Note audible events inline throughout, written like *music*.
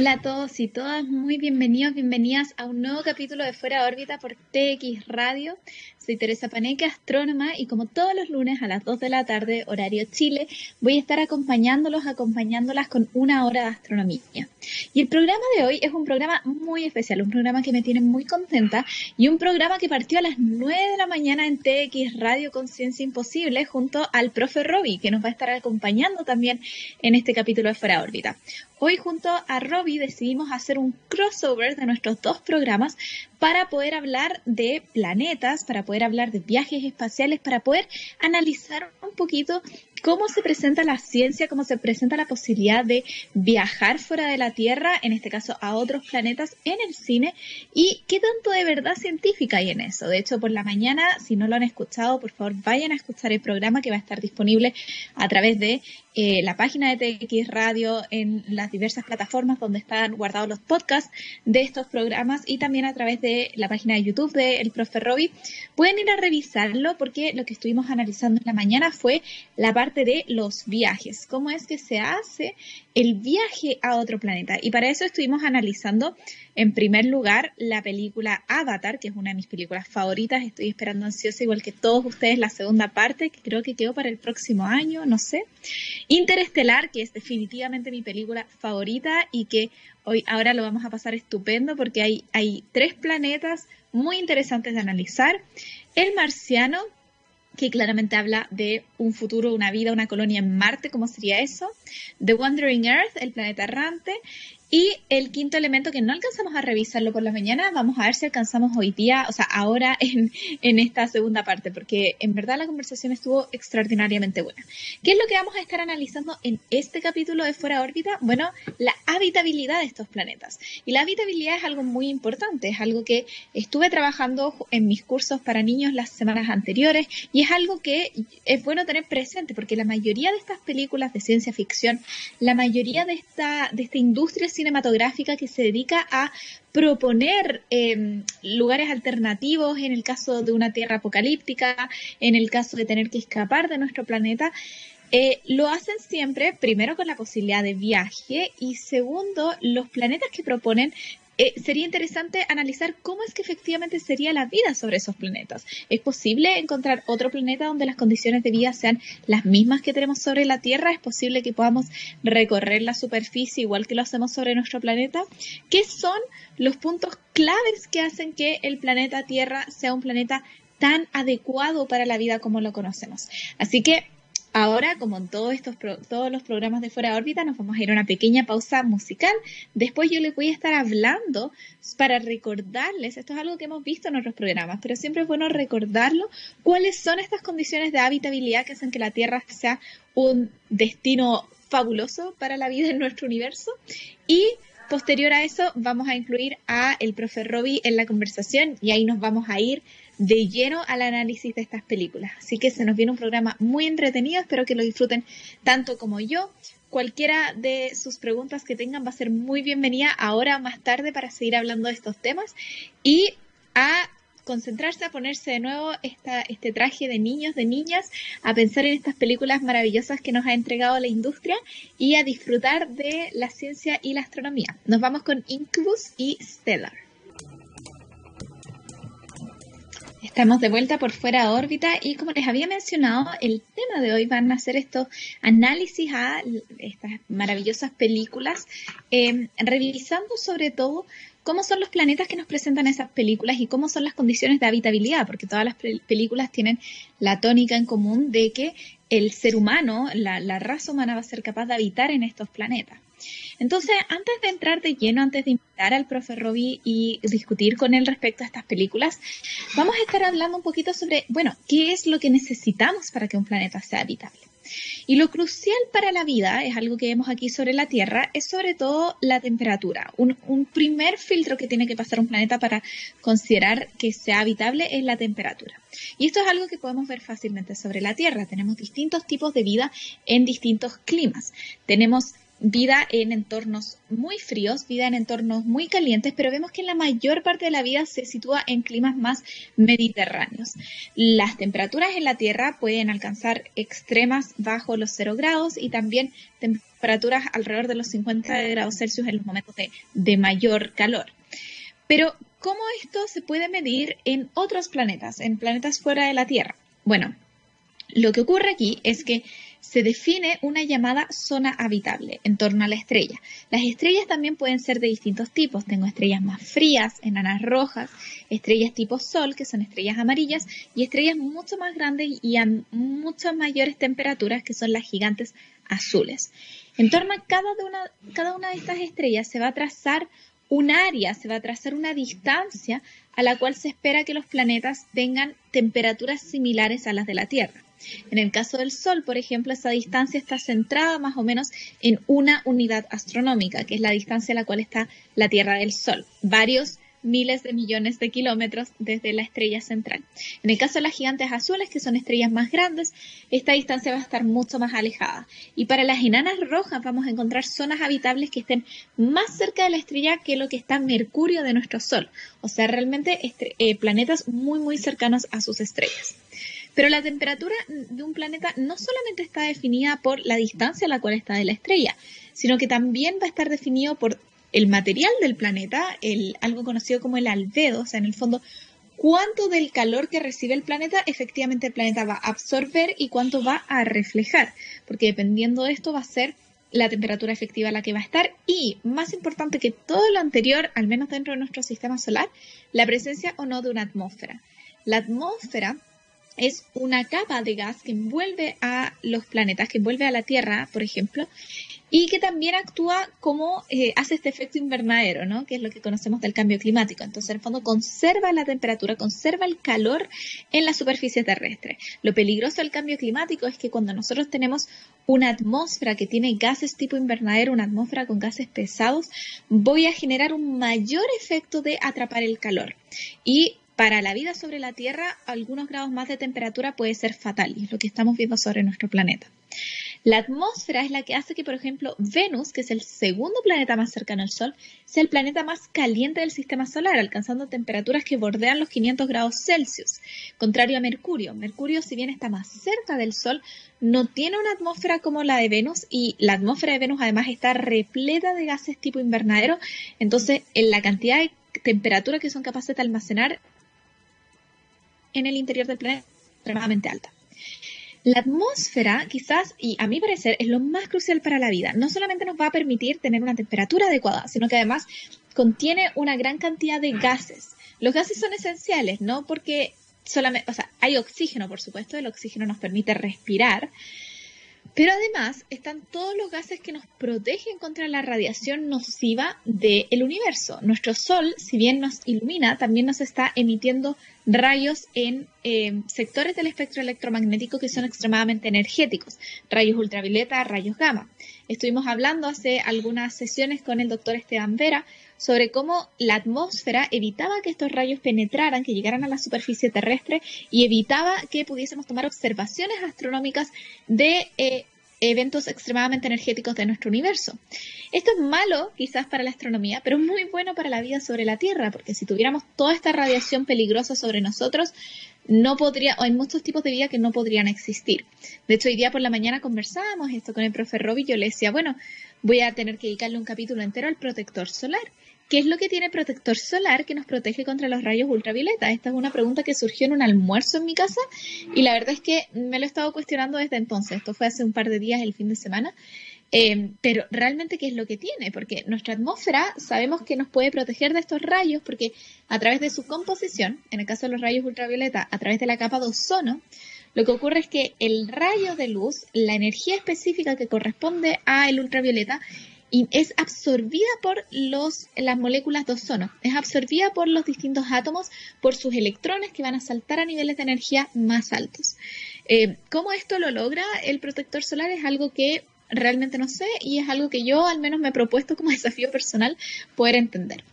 Hola a todos y todas, muy bienvenidos, bienvenidas a un nuevo capítulo de Fuera de órbita por TX Radio. Soy Teresa Paneque, astrónoma, y como todos los lunes a las 2 de la tarde, horario Chile, voy a estar acompañándolos, acompañándolas con una hora de astronomía. Y el programa de hoy es un programa muy especial, un programa que me tiene muy contenta y un programa que partió a las 9 de la mañana en TX Radio Conciencia Imposible junto al profe Robbie, que nos va a estar acompañando también en este capítulo de Fuera de órbita. Hoy junto a Robbie decidimos hacer un crossover de nuestros dos programas para poder hablar de planetas, para poder hablar de viajes espaciales, para poder analizar un poquito cómo se presenta la ciencia, cómo se presenta la posibilidad de viajar fuera de la Tierra, en este caso a otros planetas en el cine, y qué tanto de verdad científica hay en eso. De hecho, por la mañana, si no lo han escuchado, por favor vayan a escuchar el programa que va a estar disponible a través de eh, la página de TX Radio, en las diversas plataformas donde están guardados los podcasts de estos programas y también a través de la página de YouTube de El Profe Robbie. Pueden ir a revisarlo porque lo que estuvimos analizando en la mañana fue la parte de los viajes, cómo es que se hace el viaje a otro planeta. Y para eso estuvimos analizando, en primer lugar, la película Avatar, que es una de mis películas favoritas. Estoy esperando ansiosa, igual que todos ustedes, la segunda parte, que creo que quedó para el próximo año, no sé. Interestelar, que es definitivamente mi película favorita y que hoy ahora lo vamos a pasar estupendo porque hay, hay tres planetas muy interesantes de analizar. El marciano, que claramente habla de un futuro, una vida, una colonia en Marte, ¿cómo sería eso? The Wandering Earth, el planeta errante, y el quinto elemento que no alcanzamos a revisarlo por la mañana, vamos a ver si alcanzamos hoy día, o sea, ahora *laughs* en, en, esta segunda parte, porque en verdad la conversación estuvo extraordinariamente buena. ¿Qué es lo que vamos a estar analizando en este capítulo de Fuera órbita? Bueno, la habitabilidad de estos planetas. Y la habitabilidad es algo muy importante, es algo que estuve trabajando en mis cursos para niños las semanas anteriores y es algo que es bueno tener presente, porque la mayoría de estas películas de ciencia ficción, la mayoría de esta, de esta industria cinematográfica que se dedica a proponer em, lugares alternativos en el caso de una tierra apocalíptica, en el caso de tener que escapar de nuestro planeta. Eh, lo hacen siempre, primero con la posibilidad de viaje y segundo, los planetas que proponen eh, sería interesante analizar cómo es que efectivamente sería la vida sobre esos planetas. ¿Es posible encontrar otro planeta donde las condiciones de vida sean las mismas que tenemos sobre la Tierra? ¿Es posible que podamos recorrer la superficie igual que lo hacemos sobre nuestro planeta? ¿Qué son los puntos claves que hacen que el planeta Tierra sea un planeta tan adecuado para la vida como lo conocemos? Así que Ahora, como en todos, estos todos los programas de fuera de órbita, nos vamos a ir a una pequeña pausa musical. Después yo les voy a estar hablando para recordarles, esto es algo que hemos visto en otros programas, pero siempre es bueno recordarlo, cuáles son estas condiciones de habitabilidad que hacen que la Tierra sea un destino fabuloso para la vida en nuestro universo. Y posterior a eso vamos a incluir a el profe Robbie en la conversación y ahí nos vamos a ir de lleno al análisis de estas películas. Así que se nos viene un programa muy entretenido, espero que lo disfruten tanto como yo. Cualquiera de sus preguntas que tengan va a ser muy bienvenida ahora o más tarde para seguir hablando de estos temas y a concentrarse, a ponerse de nuevo esta, este traje de niños, de niñas, a pensar en estas películas maravillosas que nos ha entregado la industria y a disfrutar de la ciencia y la astronomía. Nos vamos con Incubus y Stellar. Estamos de vuelta por fuera de órbita y como les había mencionado, el tema de hoy van a ser estos análisis a estas maravillosas películas, em, revisando sobre todo cómo son los planetas que nos presentan esas películas y cómo son las condiciones de habitabilidad, porque todas las películas tienen la tónica en común de que el ser humano, la raza humana va a ser capaz de habitar en estos planetas. Entonces, antes de entrar de lleno, antes de invitar al profe Robbie y discutir con él respecto a estas películas, vamos a estar hablando un poquito sobre, bueno, qué es lo que necesitamos para que un planeta sea habitable. Y lo crucial para la vida, es algo que vemos aquí sobre la Tierra, es sobre todo la temperatura. Un, un, primer filtro que tiene que pasar un planeta para considerar que sea habitable es la temperatura. Y esto es algo que podemos ver fácilmente sobre la Tierra. Tenemos distintos tipos de vida en distintos climas. Tenemos vida en entornos muy fríos, vida en entornos muy calientes, pero vemos que la mayor parte de la vida se sitúa en climas más mediterráneos. Las temperaturas en la Tierra pueden alcanzar extremas bajo los 0 grados y también temperaturas alrededor de los 50 grados Celsius en los momentos de, mayor calor. Pero, ¿cómo esto se puede medir en otros planetas, en planetas fuera de la Tierra? Bueno, lo que ocurre aquí es que se define una llamada zona habitable en torno a la estrella. Las estrellas también pueden ser de distintos tipos. Tengo estrellas más frías, enanas rojas, estrellas tipo Sol, que son estrellas amarillas, y estrellas mucho más grandes y a muchas mayores temperaturas, que son las gigantes azules. En torno a cada una, una de estas estrellas se va a trazar un área, se va a trazar una distancia a la cual se espera que los planetas tengan temperaturas similares a las de la Tierra. En el caso del Sol, por ejemplo, esa distancia está centrada más o menos en una unidad astronómica, que es la distancia a la cual está la Tierra del Sol. Varios miles de millones de kilómetros desde la estrella central. En el caso de las gigantes azules, que son estrellas más grandes, esta distancia va a estar mucho más alejada. Y para las enanas rojas vamos a encontrar zonas habitables que estén más cerca de la estrella que lo que está Mercurio de nuestro Sol. O sea, realmente eh, planetas muy, muy cercanos a sus estrellas. Pero la temperatura de un planeta no solamente está definida por la distancia a la cual está de la estrella, sino que también va a estar definido por el material del planeta, algo conocido como el albedo, o sea, en el fondo, cuánto del calor que recibe el planeta efectivamente el planeta va a absorber y cuánto va a reflejar, porque dependiendo de esto va a ser la temperatura efectiva a la que va a estar y, más importante que todo lo anterior, al menos dentro de nuestro sistema solar, la presencia o no de una atmósfera. La atmósfera es una capa de gas que envuelve a los planetas, que envuelve a la Tierra, por ejemplo, y que también actúa como eh, hace este efecto invernadero, ¿no? que es lo que conocemos del cambio climático. Entonces, en el fondo, conserva la temperatura, conserva el calor en la superficie terrestre. Lo peligroso del cambio climático es que cuando nosotros tenemos una atmósfera que tiene gases tipo invernadero, una atmósfera con gases pesados, voy a generar un mayor efecto de atrapar el calor. Y para la vida sobre la Tierra, algunos grados más de temperatura puede ser fatal, y es lo que estamos viendo sobre nuestro planeta. La atmósfera es la que hace que, por ejemplo, Venus, que es el segundo planeta más cercano al Sol, sea el planeta más caliente del sistema solar, alcanzando temperaturas que bordean los 500 grados Celsius, contrario a Mercurio. Mercurio, si bien está más cerca del Sol, no tiene una atmósfera como la de Venus y la atmósfera de Venus además está repleta de gases tipo invernadero, entonces en la cantidad de temperatura que son capaces de almacenar en el interior del planeta extremadamente alta. La atmósfera, quizás, y a mi parecer, es lo más crucial para la vida. No solamente nos va a permitir tener una temperatura adecuada, sino que además contiene una gran cantidad de gases. Los gases son esenciales, no porque solamente, o sea, hay oxígeno, por supuesto, el oxígeno nos permite respirar, pero además están todos los gases que nos protegen contra la radiación nociva del universo. Nuestro Sol, si bien nos ilumina, también nos está emitiendo rayos en eh, sectores del espectro electromagnético que son extremadamente energéticos, rayos ultravioleta, rayos gamma. Estuvimos hablando hace algunas sesiones con el doctor Esteban Vera sobre cómo la atmósfera evitaba que estos rayos penetraran, que llegaran a la superficie terrestre y evitaba que pudiésemos tomar observaciones astronómicas de eh, eventos extremadamente energéticos de nuestro universo. Esto es malo quizás para la astronomía, pero muy bueno para la vida sobre la Tierra, porque si tuviéramos toda esta radiación peligrosa sobre nosotros, no podría, o hay muchos tipos de vida que no podrían existir. De hecho, hoy día por la mañana conversábamos esto con el profe Robbie yo le decía, bueno, voy a tener que dedicarle un capítulo entero al protector solar. ¿Qué es lo que tiene protector solar que nos protege contra los rayos ultravioleta? Esta es una pregunta que surgió en un almuerzo en mi casa y la verdad es que me lo he estado cuestionando desde entonces. Esto fue hace un par de días, el fin de semana. Eh, pero realmente, ¿qué es lo que tiene? Porque nuestra atmósfera sabemos que nos puede proteger de estos rayos porque a través de su composición, en el caso de los rayos ultravioleta, a través de la capa de ozono, lo que ocurre es que el rayo de luz, la energía específica que corresponde al ultravioleta, y es absorbida por los, las moléculas de ozono, es absorbida por los distintos átomos, por sus electrones que van a saltar a niveles de energía más altos. Eh, ¿Cómo esto lo logra el protector solar? Es algo que realmente no sé y es algo que yo al menos me he propuesto como *laughs* desafío personal poder entender.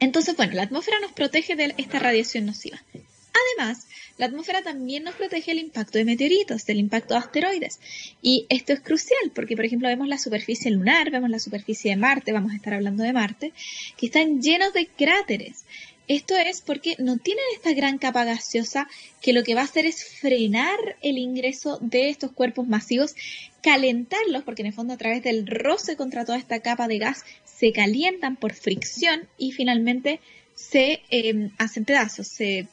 Entonces, bueno, la atmósfera nos protege de esta radiación nociva. Además, la atmósfera también nos protege del impacto de meteoritos, del impacto de asteroides. Y esto es crucial porque, por ejemplo, vemos la superficie lunar, vemos la superficie de Marte, vamos a estar hablando de Marte, que están llenos de cráteres. Esto es porque no tienen esta gran capa gaseosa que lo que va a hacer es frenar el ingreso de estos cuerpos masivos, calentarlos, porque en el fondo a través del roce contra toda esta capa de gas se calientan por fricción y finalmente se eh, hacen pedazos, se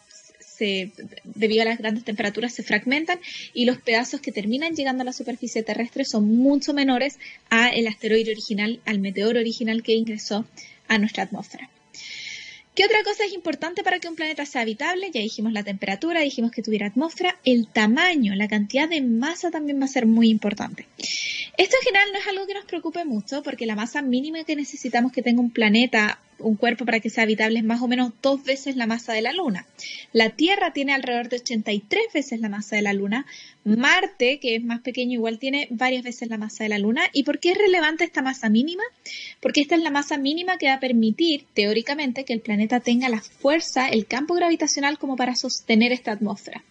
debido a las grandes temperaturas, se fragmentan y los pedazos que terminan llegando a la superficie terrestre son mucho menores al asteroide original, al meteoro original que ingresó a nuestra atmósfera. ¿Qué otra cosa es importante para que un planeta sea habitable? Ya dijimos la temperatura, dijimos que tuviera atmósfera, el tamaño, la cantidad de masa también va a ser muy importante. Esto en general no es algo que nos preocupe mucho porque la masa mínima que necesitamos que tenga un planeta un cuerpo para que sea habitable es más o menos dos veces la masa de la Luna. La Tierra tiene alrededor de 83 veces la masa de la Luna. Marte, que es más pequeño, igual tiene varias veces la masa de la Luna. ¿Y por qué es relevante esta masa mínima? Porque esta es la masa mínima que va a permitir, teóricamente, que el planeta tenga la fuerza, el campo gravitacional como para sostener esta atmósfera.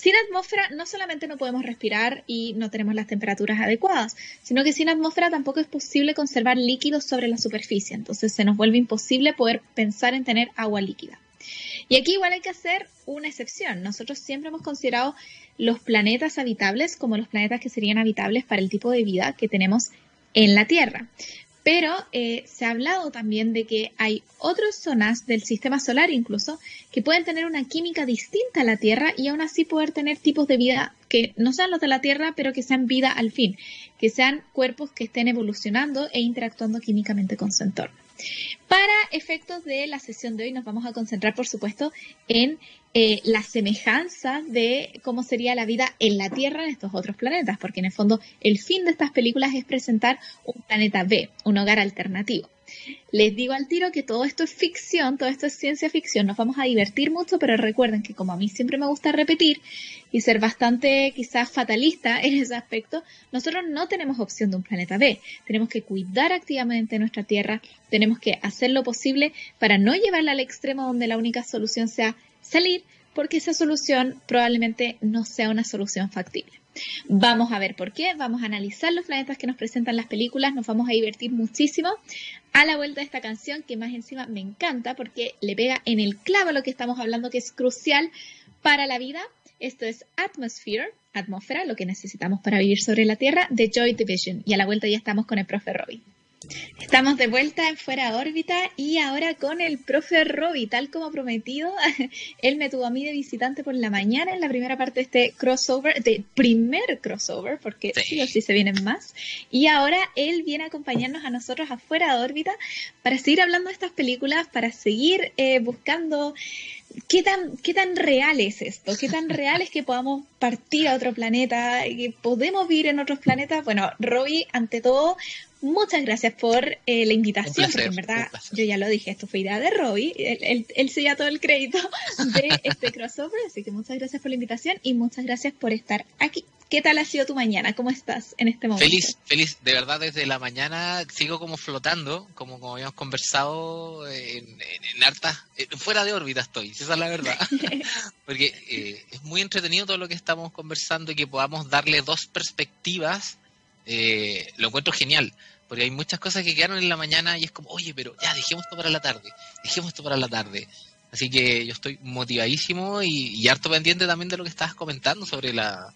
Sin atmósfera no solamente no podemos respirar y no tenemos las temperaturas adecuadas, sino que sin atmósfera tampoco es posible conservar líquidos sobre la superficie. Entonces se nos vuelve imposible poder pensar en tener agua líquida. Y aquí igual hay que hacer una excepción. Nosotros siempre hemos considerado los planetas habitables como los planetas que serían habitables para el tipo de vida que tenemos en la Tierra. Pero eh, se ha hablado también de que hay otras zonas del sistema solar incluso que pueden tener una química distinta a la Tierra y aún así poder tener tipos de vida que no sean los de la Tierra, pero que sean vida al fin, que sean cuerpos que estén evolucionando e interactuando químicamente con su entorno. Para efectos de la sesión de hoy nos vamos a concentrar, por supuesto, en eh, la semejanza de cómo sería la vida en la Tierra en estos otros planetas, porque en el fondo el fin de estas películas es presentar un planeta B, un hogar alternativo. Les digo al tiro que todo esto es ficción, todo esto es ciencia ficción, nos vamos a divertir mucho, pero recuerden que como a mí siempre me gusta repetir y ser bastante quizás fatalista en ese aspecto, nosotros no tenemos opción de un planeta B. Tenemos que cuidar activamente nuestra Tierra, tenemos que hacer lo posible para no llevarla al extremo donde la única solución sea salir, porque esa solución probablemente no sea una solución factible. Vamos a ver por qué, vamos a analizar los planetas que nos presentan las películas, nos vamos a divertir muchísimo a la vuelta de esta canción que más encima me encanta porque le pega en el clavo lo que estamos hablando que es crucial para la vida. Esto es Atmosphere, atmósfera, lo que necesitamos para vivir sobre la Tierra, de Joy Division. Y a la vuelta ya estamos con el profe Robbie. Estamos de vuelta en Fuera órbita y ahora con el profe Robbie, tal como prometido, *laughs* él me tuvo a mí de visitante por la mañana en la primera parte de este crossover, de primer crossover, porque sí, o sí se vienen más. Y ahora él viene a acompañarnos a nosotros afuera de órbita para seguir hablando de estas películas, para seguir eh, buscando ¿Qué tan, ¿Qué tan real es esto? ¿Qué tan real es que podamos partir a otro planeta? ¿Que podemos vivir en otros planetas? Bueno, Robbie, ante todo, muchas gracias por eh, la invitación, porque en verdad yo ya lo dije, esto fue idea de Robbie, él, él, se lleva todo el crédito *laughs* de este crossover, así que muchas gracias por la invitación y muchas gracias por estar aquí. ¿Qué tal ha sido tu mañana? ¿Cómo estás en este momento? Feliz, feliz. De verdad, desde la mañana sigo como flotando, como, como habíamos conversado en, en, harta, fuera de órbita estoy, esa es la verdad. *laughs* Porque eh, es muy entretenido todo lo que estamos conversando y que podamos darle dos perspectivas eh, lo encuentro genial, porque hay muchas cosas que quedaron en la mañana y es como, oye, pero ya, dejemos esto para la tarde, dejemos esto para la tarde. Así que yo estoy motivadísimo y, harto pendiente también de lo que estabas comentando sobre la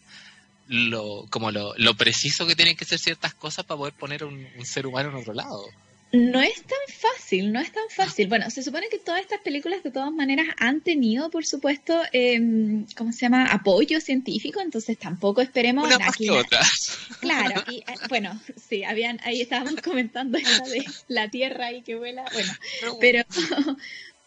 lo como lo, preciso que tienen que ser ciertas cosas para poder poner un ser humano en otro lado. No es tan fácil, no es tan fácil. Bueno, se supone que todas estas películas de todas maneras han tenido, por supuesto, eh, ¿cómo se llama? Apoyo científico, entonces tampoco esperemos... Una aquí, *laughs* Claro, y eh, bueno, sí, habían, ahí estábamos comentando esta de la Tierra y que vuela, bueno, pero,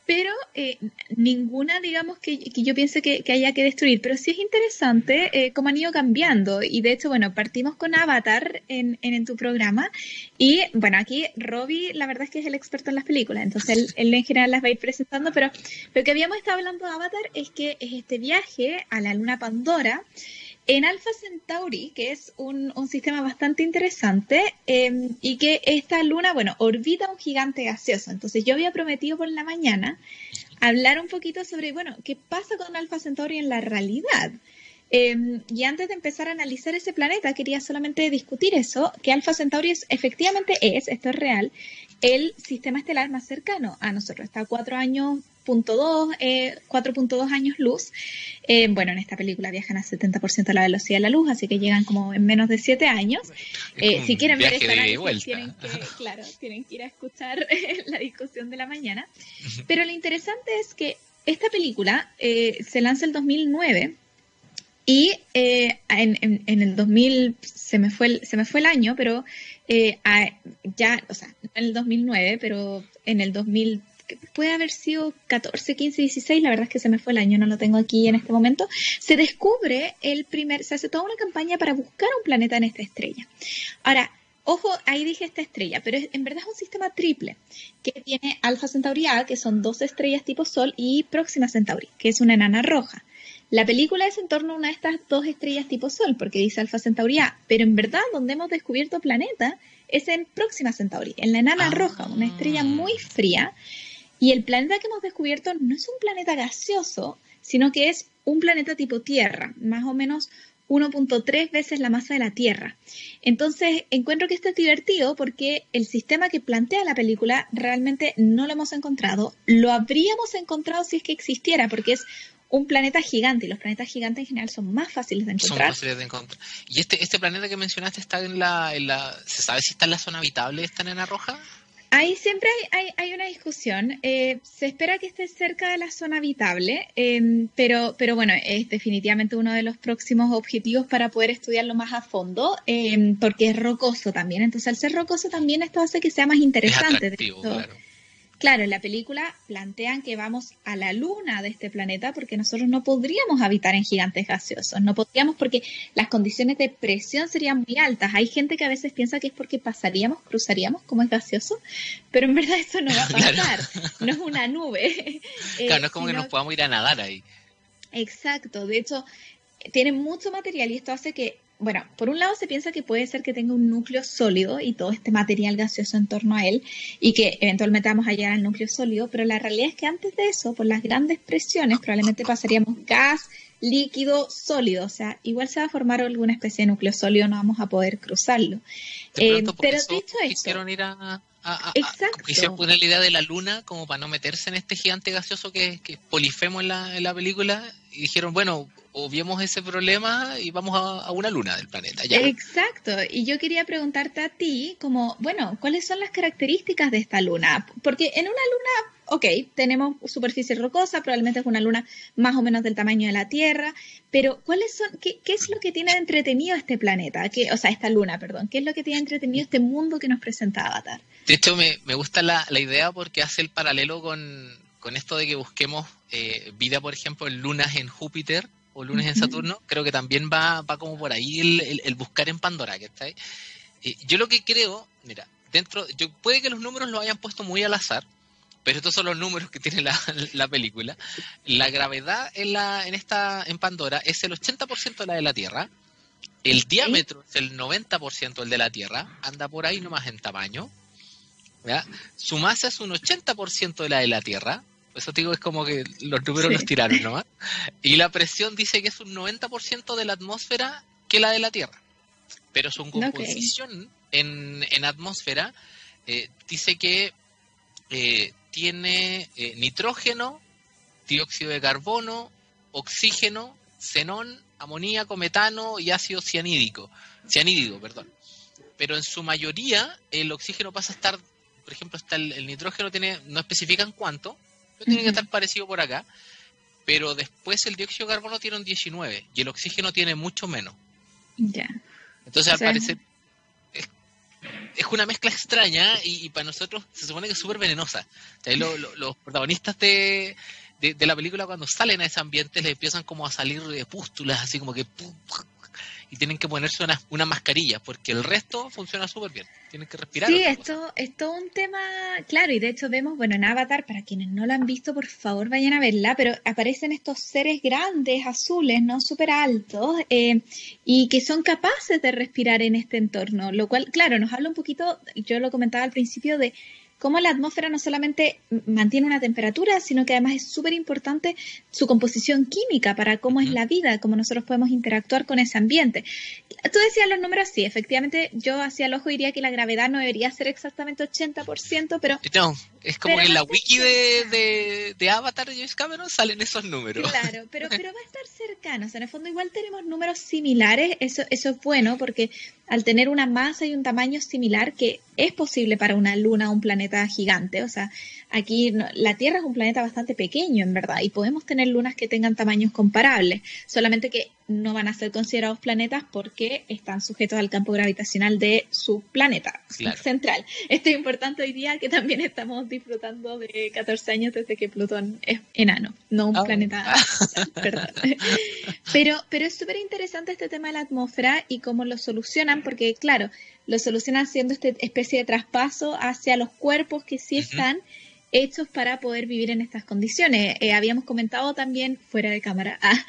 pero eh, ninguna, digamos, que, yo piense que, haya que destruir. Pero sí es interesante eh, cómo han ido cambiando. Y de hecho, bueno, partimos con Avatar en, en, tu programa. Y bueno, aquí Robbie, la verdad es que es el experto en las películas. Entonces, él, en general las va a ir presentando. Pero lo que habíamos estado hablando de Avatar es que es este viaje a la luna Pandora en Alpha Centauri, que es un, sistema bastante interesante, em, y que esta luna, bueno, orbita un gigante gaseoso. Entonces yo había prometido por la mañana hablar un poquito sobre, bueno, qué pasa con Alpha Centauri en la realidad. Em, y antes de empezar a analizar ese planeta, quería solamente discutir eso, que Alpha Centauri efectivamente es, esto es real, el sistema estelar más cercano a nosotros. Está a cuatro años 4.2 eh, 4.2 años luz. Eh, bueno, en esta película viajan a 70% de la velocidad de la luz, así que llegan como en menos de 7 años. Eh, si quieren ver esta análisis, tienen que, *laughs* claro, tienen que ir a escuchar la discusión de la mañana. Pero lo interesante es que esta película eh, se lanza el 2009 y eh, en, en, el 2000 se me fue el, se me fue el año, pero eh, ya, o sea, en el 2009, pero en el 2000 puede haber sido 14, 15, 16, la verdad es que se me fue el año, no lo tengo aquí en este momento, se descubre el primer, se hace toda una campaña para buscar un planeta en esta estrella. Ahora, ojo, ahí dije esta estrella, pero en verdad es un sistema triple que tiene Alpha Centauri A, que son dos estrellas tipo Sol, y Próxima Centauri, que es una enana roja. La película es en torno a una de estas dos estrellas tipo Sol, porque dice Alfa Centauri A, pero en verdad donde hemos descubierto planeta es en Próxima Centauri, en la enana ah. roja, una estrella muy fría. Y el planeta que hemos descubierto no es un planeta gaseoso, sino que es un planeta tipo Tierra, más o menos 1.3 veces la masa de la Tierra. Entonces, encuentro que esto es divertido porque el sistema que plantea la película realmente no lo hemos encontrado. Lo habríamos encontrado si es que existiera, porque es un planeta gigante y los planetas gigantes en general son más fáciles de encontrar. Son fáciles de encontrar. ¿Y este, este planeta que mencionaste está en la, en la... ¿Se sabe si está en la zona habitable de esta nena roja? Ahí siempre hay, hay, una discusión. Eh, se espera que esté cerca de la zona habitable, em, pero, pero bueno, es definitivamente uno de los próximos objetivos para poder estudiarlo más a fondo, em, porque es rocoso también. Entonces, al ser rocoso también esto hace que sea más interesante. claro. Claro, en la película plantean que vamos a la luna de este planeta porque nosotros no podríamos habitar en gigantes gaseosos, no podríamos porque las condiciones de presión serían muy altas. Hay gente que a veces piensa que es porque pasaríamos, cruzaríamos como es gaseoso, pero en verdad eso no va a *laughs* pasar, no es una nube. *laughs* Claro, no es como que nos podamos ir a nadar ahí. Exacto, de hecho, tiene mucho material y esto hace que bueno, por un lado se piensa que puede ser que tenga un núcleo sólido y todo este material gaseoso en torno a él y que eventualmente vamos a llegar al núcleo sólido, pero la realidad es que antes de eso, por las grandes presiones, probablemente pasaríamos gas, líquido, sólido, o sea, igual se va a formar alguna especie de núcleo sólido, no vamos a poder cruzarlo. Eh, pero dicho esto... ir a, Exacto. Quisieron poner la idea de la luna como para no meterse en este gigante gaseoso que, que polifemo en la, en la película y dijeron, bueno, obviemos ese problema y vamos a, una luna del planeta. Ya. Exacto. Y yo quería preguntarte a ti, como, bueno, ¿cuáles son las características de esta luna? Porque en una luna, ok, tenemos superficie rocosa, probablemente es una luna más o menos del tamaño de la Tierra, pero ¿cuáles son, qué, es lo que tiene entretenido este planeta? ¿Qué, o sea, esta luna, perdón. ¿Qué es lo que tiene entretenido este mundo que nos presenta Avatar? De hecho, me, me gusta la, la idea porque hace el paralelo con, con esto de que busquemos eh, vida, por ejemplo, en lunas en Júpiter o lunes en Saturno, creo que también va, va como por ahí el, buscar en Pandora, ¿cachai? Eh, yo lo que creo, mira, dentro, yo puede que los números lo hayan puesto muy al azar, pero estos son los números que tiene la, película. La gravedad en, la, en, esta, en Pandora es el 80% de la de la Tierra, el diámetro es el 90% el de la Tierra, anda por ahí nomás en tamaño, su masa es un 80% de la de la Tierra, eso digo, es como que los números los tiraron nomás. Y la presión dice que es un 90% de la atmósfera que la de la Tierra. Pero su composición en, en, atmósfera eh, dice que eh, tiene eh, nitrógeno, dióxido de carbono, oxígeno, xenón, amoníaco, metano y ácido cianídico. Cianídico, perdón. Pero en su mayoría el oxígeno pasa a estar, por ejemplo, está el, el nitrógeno tiene, no especifican cuánto, tiene que estar parecido por acá. Pero después el dióxido de carbono tiene un 19 y el oxígeno tiene mucho menos. Ya. Entonces, al parecer, es, una mezcla extraña y, para nosotros se supone que es súper venenosa. los protagonistas de, de, la película, cuando salen a ese ambiente, les empiezan como a salir de pústulas, así como que y tienen que ponerse una, una mascarilla, porque el resto funciona súper bien. Tienen que respirar. Sí, esto es todo un tema, claro, y de hecho vemos, bueno, en Avatar, para quienes no la han visto, por favor vayan a verla, pero aparecen estos seres grandes, azules, ¿no? Súper altos, eh, y que son capaces de respirar en este entorno, lo cual, claro, nos habla un poquito, yo lo comentaba al principio, de cómo la atmósfera no solamente mantiene una temperatura, sino que además es súper importante su composición química para cómo es la vida, cómo nosotros podemos interactuar con ese ambiente. Tú decías los números, sí, efectivamente yo hacia el ojo diría que la gravedad no debería ser exactamente 80%, pero... No, Es como en la wiki de, de, Avatar de James Cameron salen esos números. Claro, *laughs* pero, pero va a estar cercano. O sea, en el fondo igual tenemos números similares. Eso, eso es bueno porque al tener una masa y un tamaño similar, que es posible para una luna o un planeta gigante. O sea, aquí la Tierra es un planeta bastante pequeño, en verdad, y podemos tener lunas que tengan tamaños comparables, solamente que no van a ser considerados planetas porque están sujetos al campo gravitacional de su planeta central. Esto es importante hoy día que también estamos disfrutando de 14 años desde que Plutón es enano, no un ah. planeta. *laughs* perdón. Pero, pero es súper interesante este tema de la atmósfera y cómo lo solucionan, porque claro, lo solucionan haciendo esta especie de traspaso hacia los cuerpos que sí están hechos para poder vivir en estas condiciones. Eh, habíamos comentado también fuera de cámara *laughs* ah,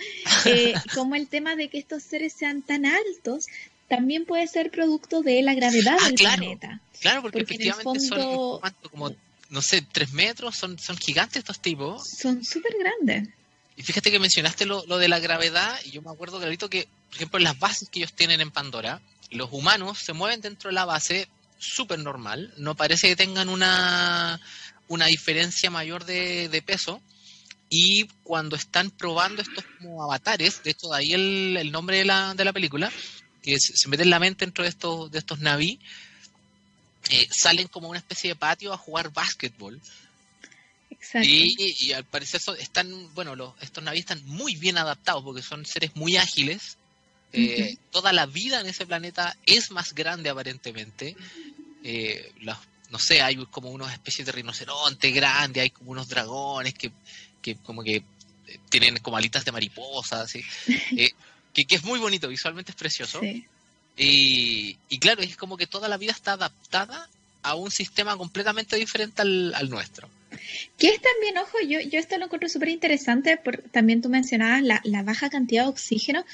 eh, *laughs* como el tema de que estos seres sean tan altos también puede ser producto de la gravedad ah, del planeta. Claro, porque, efectivamente son como, no sé, tres metros, son, son gigantes estos tipos. Son súper grandes. Y fíjate que mencionaste lo, lo, de la gravedad, y yo me acuerdo clarito que, por ejemplo, las bases que ellos tienen en Pandora, los humanos se mueven dentro de la base súper normal, no parece que tengan una, una diferencia mayor de, peso. Y cuando están probando estos como avatares, de hecho, de ahí el, nombre de la, de la película, que se, mete en la mente dentro de estos, de estos naví, eh, salen como una especie de patio a jugar básquetbol. Exacto. Y, al parecer están, bueno, los, estos naví están muy bien adaptados porque son seres muy ágiles. Eh, toda la vida en ese planeta es más grande aparentemente. Eh, los no sé, hay como unas especies de rinoceronte grande, hay como unos dragones que, que como que eh, tienen como alitas de mariposa, así, *laughs* eh, que, es muy bonito, visualmente es precioso. Y, claro, es como que toda la vida está adaptada a un sistema completamente diferente al, nuestro. Que es también, ojo, yo, yo esto lo encuentro súper interesante, también tú mencionabas la, la baja cantidad de oxígeno.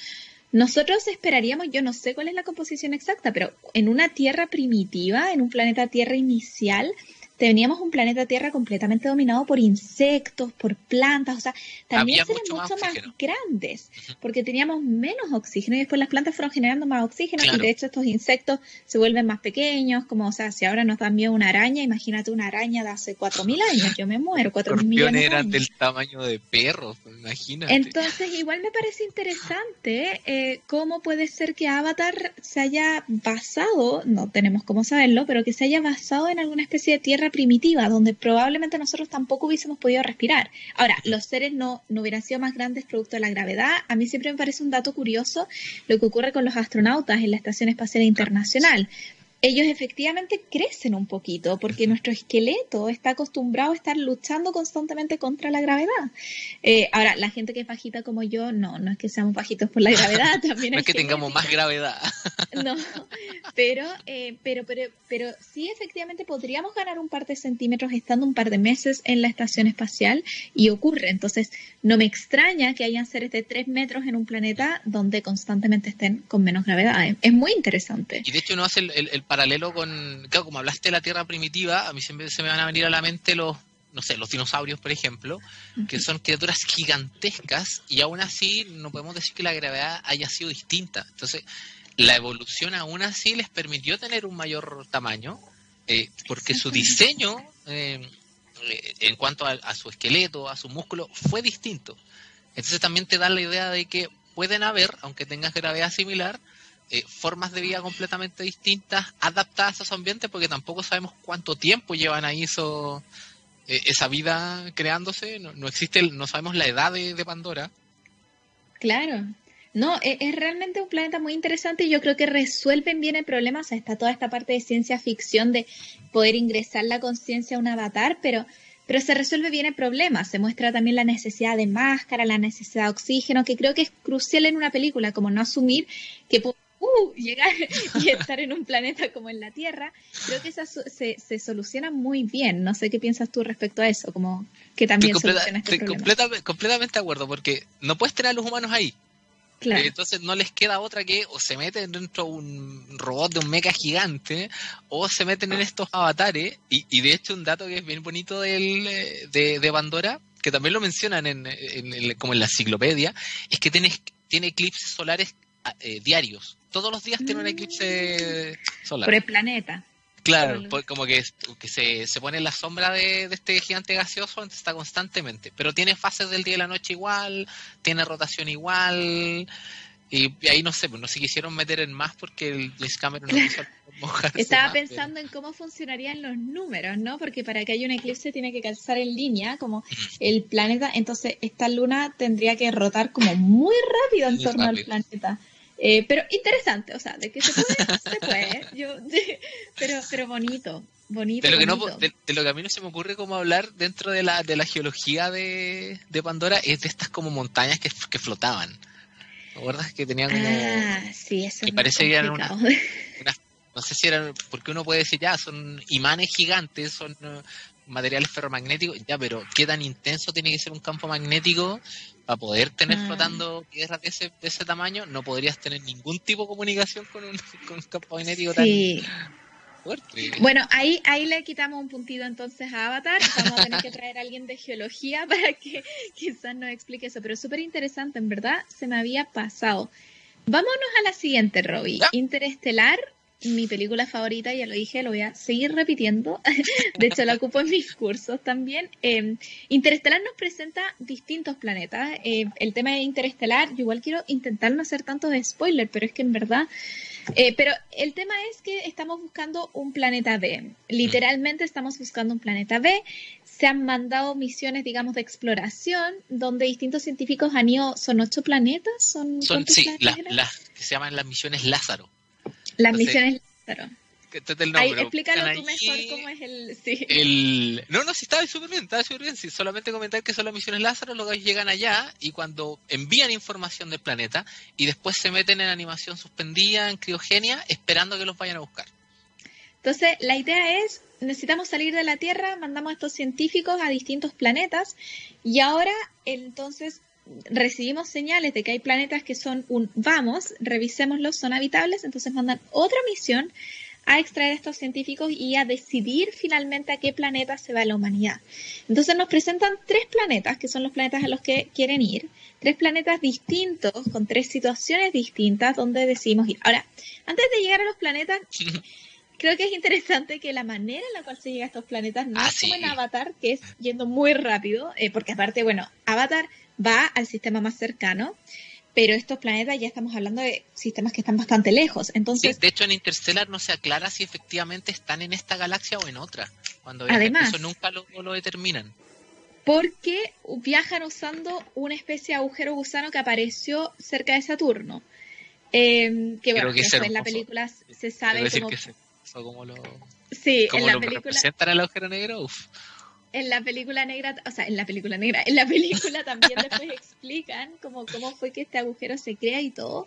Nosotros esperaríamos, yo no sé cuál es la composición exacta, pero en una Tierra primitiva, en un planeta Tierra inicial, teníamos un planeta Tierra completamente dominado por insectos, por plantas, o sea, también seres mucho, más, grandes, porque teníamos menos oxígeno y después las plantas fueron generando más oxígeno y de hecho estos insectos se vuelven más pequeños, como, o sea, si ahora nos dan miedo una araña, imagínate una araña de hace 4.000 años, yo me muero, 4.000 millones eran del tamaño de perros, imagínate. Entonces, igual me parece interesante eh, cómo puede ser que Avatar se haya basado, no tenemos cómo saberlo, pero que se haya basado en alguna especie de tierra primitiva, donde probablemente nosotros tampoco hubiésemos podido respirar. Ahora, los seres no, no hubieran sido más grandes producto de la gravedad. A mí siempre me parece un dato curioso lo que ocurre con los astronautas en la Estación Espacial Internacional ellos efectivamente crecen un poquito porque nuestro esqueleto está acostumbrado a estar luchando constantemente contra la gravedad. Eh, ahora, la gente que es bajita como yo, no, no es que seamos bajitos por la *laughs* gravedad, también no es que tengamos más gravedad. no, pero, *laughs* eh, pero, pero, pero sí efectivamente podríamos ganar un par de centímetros estando un par de meses en la estación espacial y ocurre. Entonces, no me extraña que hayan seres de tres metros en un planeta donde constantemente estén con menos gravedad. Es muy interesante. Y de hecho no hace el, el paralelo con, claro, como hablaste de la Tierra primitiva, a mí siempre se me van a venir a la mente los, no sé, los dinosaurios, por ejemplo, que son criaturas gigantescas y aún así no podemos decir que la gravedad haya sido distinta. Entonces, la evolución aún así les permitió tener un mayor tamaño, eh, porque su diseño eh, en cuanto a, su esqueleto, a su músculo, fue distinto. Entonces también te da la idea de que pueden haber, aunque tengas gravedad similar, eh, formas de vida completamente distintas, adaptadas a su ambiente, porque tampoco sabemos cuánto tiempo llevan ahí eso, eh, esa vida creándose. No, existe, no sabemos la edad de, Pandora. Claro. No, es, es, realmente un planeta muy interesante y yo creo que resuelven bien el problema. O sea, está toda esta parte de ciencia ficción de poder ingresar la conciencia a un avatar, pero pero se resuelve bien el problema. Se muestra también la necesidad de máscara, la necesidad de oxígeno, que creo que es crucial en una película, como no asumir que uh, llegar *laughs* y estar en un planeta como en la Tierra, creo que esa se, se, soluciona muy bien. No sé qué piensas tú respecto a eso, como que también soluciona este problema. completamente de acuerdo, porque no puedes tener a los humanos ahí. Claro. Eh, entonces no les queda otra que o se meten dentro de un robot de un mecha gigante o se meten en estos avatares. Y, y de hecho un dato que es bien bonito del, eh, de, de Pandora, que también lo mencionan en, en, como en la enciclopedia, es que tiene, tiene eclipses solares eh, diarios. Todos los días tiene un eclipse solar. Por el planeta. Claro, como que, que se, se, pone en la sombra de, este gigante gaseoso, entonces está constantemente. Pero tiene fases del día y la noche igual, tiene rotación igual. Y, ahí no sé, pues no se quisieron meter en más porque el James Cameron no quiso *laughs* *laughs* Estaba pensando en cómo funcionarían los números, ¿no? Porque para que haya un eclipse tiene que calzar en línea, como el planeta. Entonces, esta luna tendría que rotar como muy rápido en torno al planeta. Eh, pero interesante, o sea, de que se puede, *laughs* se puede. Yo, pero, pero bonito, bonito. De lo, Que no, de, lo que a mí no se me ocurre como hablar dentro de la, de la geología de, de Pandora es de estas como montañas que, que flotaban. ¿Te acuerdas que tenían como... Ah, sí, eso que parece que eran *laughs* una, no sé si eran, porque uno puede decir ya, son imanes gigantes, son uh, materiales ferromagnéticos, ya, pero ¿qué tan intenso tiene que ser un campo magnético para poder tener ah. flotando piedras de ese, de ese tamaño? No podrías tener ningún tipo de comunicación con un, *laughs* con un campo magnético tan fuerte. Bueno, ahí, ahí le quitamos un puntito entonces a Avatar. Vamos a tener que traer a alguien de geología *laughs* para que quizás nos explique eso. Pero súper interesante, en verdad, se me había pasado. Vámonos a la siguiente, Robbie. Interestelar mi película favorita, ya lo dije, lo voy a seguir repitiendo. *laughs* De hecho, la ocupo en mis cursos también. Eh, Interestelar nos presenta distintos planetas. Eh, el tema de Interestelar, yo igual quiero intentar no hacer tantos spoilers, pero es que en verdad. Eh, pero el tema es que estamos buscando un planeta B. Literalmente estamos buscando un planeta B. Se han mandado misiones, digamos, de exploración, donde distintos científicos han ido. ¿Son ocho planetas? Son, sí, las que se llaman las misiones Lázaro. Las misiones Lázaro. El nombre. explícalo tú mejor cómo es el, sí. el... No, no, sí, estaba súper bien, estaba súper bien. Sí, solamente comentar que son las misiones Lázaro, luego llegan allá y cuando envían información del planeta y después se meten en animación suspendida, en criogenia, esperando que los vayan a buscar. Entonces, la idea es, necesitamos salir de la Tierra, mandamos a estos científicos a distintos planetas y ahora entonces recibimos señales de que hay planetas que son un vamos, revisémoslos, son habitables, entonces mandan otra misión a extraer a estos científicos y a decidir finalmente a qué planeta se va la humanidad. Entonces nos presentan tres planetas, que son los planetas a los que quieren ir, tres planetas distintos, con tres situaciones distintas donde decidimos ir. Ahora, antes de llegar a los planetas, *laughs* creo que es interesante que la manera en la cual se llega a estos planetas no ah, es como en Avatar, que es yendo muy rápido, eh, porque aparte, bueno, Avatar va al sistema más cercano, pero estos planetas ya estamos hablando de sistemas que están bastante lejos. Entonces, de hecho, en Interstellar no se aclara si efectivamente están en esta galaxia o en otra. Cuando además, eso nunca lo, determinan. Porque viajan usando una especie de agujero gusano que apareció cerca de Saturno. Eh, que bueno, que en la película se sabe como... lo, sí, en la película... representan el agujero negro. Uf en la película negra, o sea, en la película negra, en la película también después explican cómo, cómo fue que este agujero se crea y todo.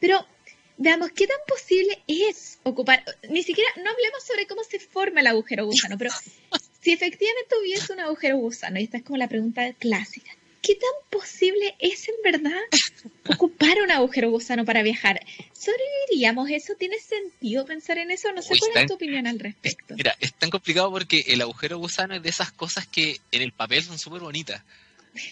Pero veamos, ¿qué tan posible es ocupar? Ni siquiera, no hablemos sobre cómo se forma el agujero gusano, pero si efectivamente hubiese un agujero gusano, y esta es como la pregunta clásica, ¿qué tan posible es en verdad ocupar un agujero gusano para viajar? ¿Sobreviviríamos eso? ¿Tiene sentido pensar en eso? No sé cuál es tu opinión al respecto. Mira, es tan complicado porque el agujero gusano es de esas cosas que en el papel son súper bonitas.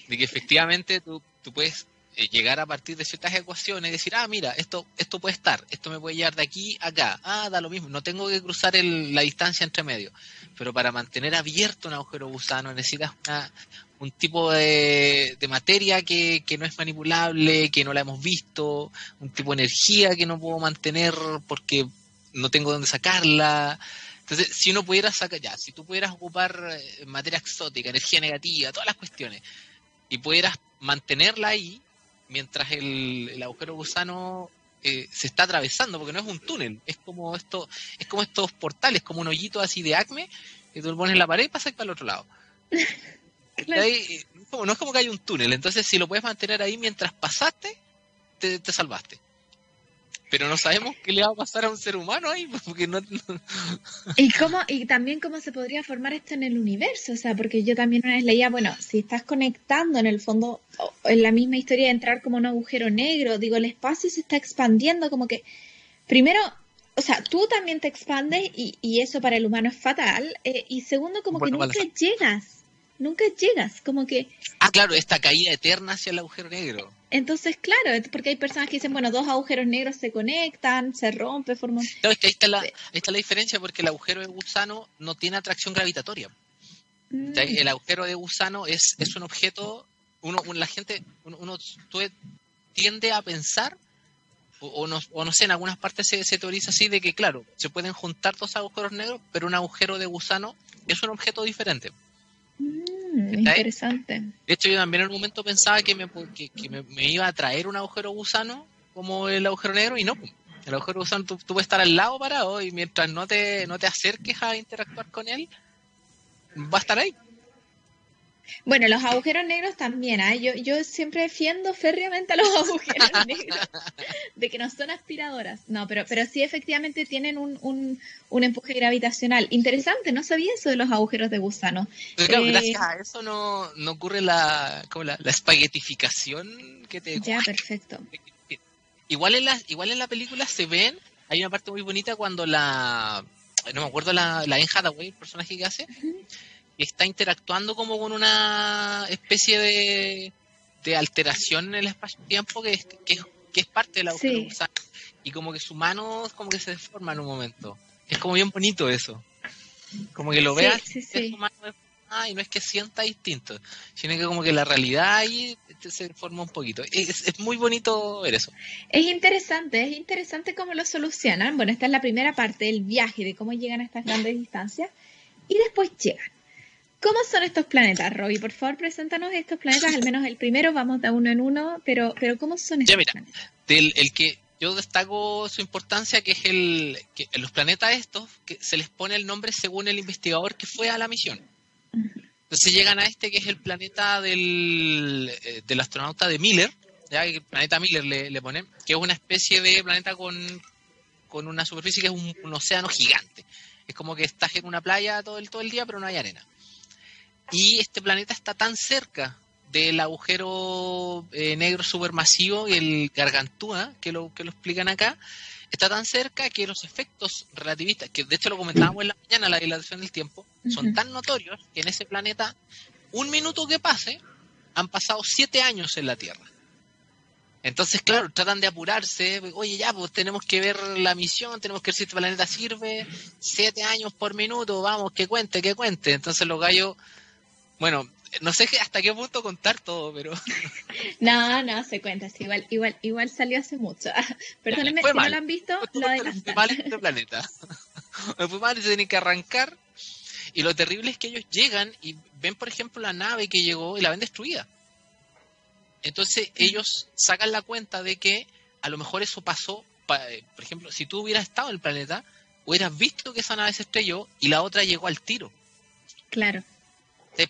De que efectivamente tú, tú puedes eh, llegar a partir de ciertas ecuaciones y decir, ah, mira, esto, esto puede estar, esto me puede llevar de aquí a acá, ah, da lo mismo, no tengo que cruzar la distancia entre medio. Pero para mantener abierto un agujero gusano necesitas un tipo de, materia que, que, no es manipulable, que no la hemos visto, un tipo de energía que no puedo mantener porque no tengo dónde sacarla. Entonces, si uno pudiera sacar, ya, si tú pudieras ocupar eh, materia exótica, energía negativa, todas las cuestiones, y pudieras mantenerla ahí, mientras el, agujero gusano eh, se está atravesando, porque no es un túnel, es como esto, es como estos portales, como un hoyito así de acme, que tú lo pones en la pared y pasas para el otro lado. *laughs* No es como que hay un túnel, entonces si lo puedes mantener ahí mientras pasaste, te, te salvaste. Pero no sabemos qué le va a pasar a un ser humano ahí, *laughs* porque no, ¿Y, cómo, y también cómo se podría formar esto en el universo, o sea, porque yo también una vez leía, bueno, si estás conectando en el fondo, en la misma historia de entrar como un agujero negro, digo, el espacio se está expandiendo, como que, primero, o sea, tú también te expandes y, y eso para el humano es fatal, eh, y segundo, como que nunca llegas, nunca llegas, como que... Ah, claro, esta caída eterna hacia el agujero negro Entonces, claro, porque hay personas que dicen, bueno, dos agujeros negros se conectan, se rompe, forman... Claro, es que ahí está, la, ahí está la diferencia porque el agujero de gusano no tiene atracción gravitatoria. Mm. El agujero de gusano es, es un objeto, uno, la gente, uno, uno tiende a pensar o, no, o, no, sé, en algunas partes se, se, teoriza así de que, claro, se pueden juntar dos agujeros negros, pero un agujero de gusano es un objeto diferente. Mm, interesante. De hecho, yo también en un momento pensaba que me, que, me, iba a traer un agujero gusano como el agujero negro y no. El agujero gusano tú, tú, puedes estar al lado parado y mientras no te, no te acerques a interactuar con él, va a estar ahí. Bueno, los agujeros negros también, ¿ah? yo, yo siempre defiendo férreamente a los *laughs* agujeros negros, de que no son aspiradoras. No, pero, pero sí efectivamente tienen un, un, un empuje gravitacional. Interesante, no sabía eso de los agujeros de gusano. Pero claro, eh, gracias a eso no, no ocurre la, como la, la espaguetificación que te... Ya, perfecto. Igual en, la, igual en la película se ven, hay una parte muy bonita cuando la... No me acuerdo la, la Anne Hathaway, el personaje que hace está interactuando como con una especie de, de alteración en el espacio-tiempo que es, que, es parte de la sí. y como que su mano como que se deforma en un momento. Es como bien bonito eso. Como que lo veas su mano y no es que sienta distinto, sino que como que la realidad ahí se forma un poquito. Es, es, muy bonito ver eso. Es interesante, es interesante cómo lo solucionan. Bueno, esta es la primera parte del viaje, de cómo llegan a estas grandes distancias, y después llegan. ¿Cómo son estos planetas, Robbie? Por favor, preséntanos estos planetas, al menos el primero, vamos de uno en uno, pero, pero ¿cómo son estos planetas? Del, el que yo destaco su importancia, que es el que los planetas estos, que se les pone el nombre según el investigador que fue a la misión. Entonces llegan a este que es el planeta del, eh, del astronauta de Miller, ¿ya? el planeta Miller le, le ponen, que es una especie de planeta con, con una superficie que es un, un océano gigante. Es como que estás en una playa todo el, todo el día, pero no hay arena. Y este planeta está tan cerca del agujero eh, negro supermasivo, el Gargantúa, que lo, que lo explican acá, está tan cerca que los efectos relativistas, que de hecho lo comentábamos en la mañana, la dilatación del tiempo, son tan notorios que en ese planeta, un minuto que pase, han pasado siete años en la Tierra. Entonces, claro, tratan de apurarse. Oye, ya, pues tenemos que ver la misión, tenemos que ver si este planeta sirve. Siete años por minuto, vamos, que cuente, que cuente. Entonces los gallos bueno, no sé hasta qué punto contar todo, pero. *laughs* No, no, se cuenta, igual, igual, igual salió hace mucho. *laughs* Perdónenme, si no lo han visto, lo adelantan. Fue mal este *laughs* planeta. Me fue mal y se tienen que arrancar. Y lo terrible es que ellos llegan y ven, por ejemplo, la nave que llegó y la ven destruida. Entonces ellos sacan la cuenta de que a lo mejor eso pasó, eh, por ejemplo, si tú hubieras estado en el planeta, hubieras visto que esa nave se estrelló y la otra llegó al tiro. Claro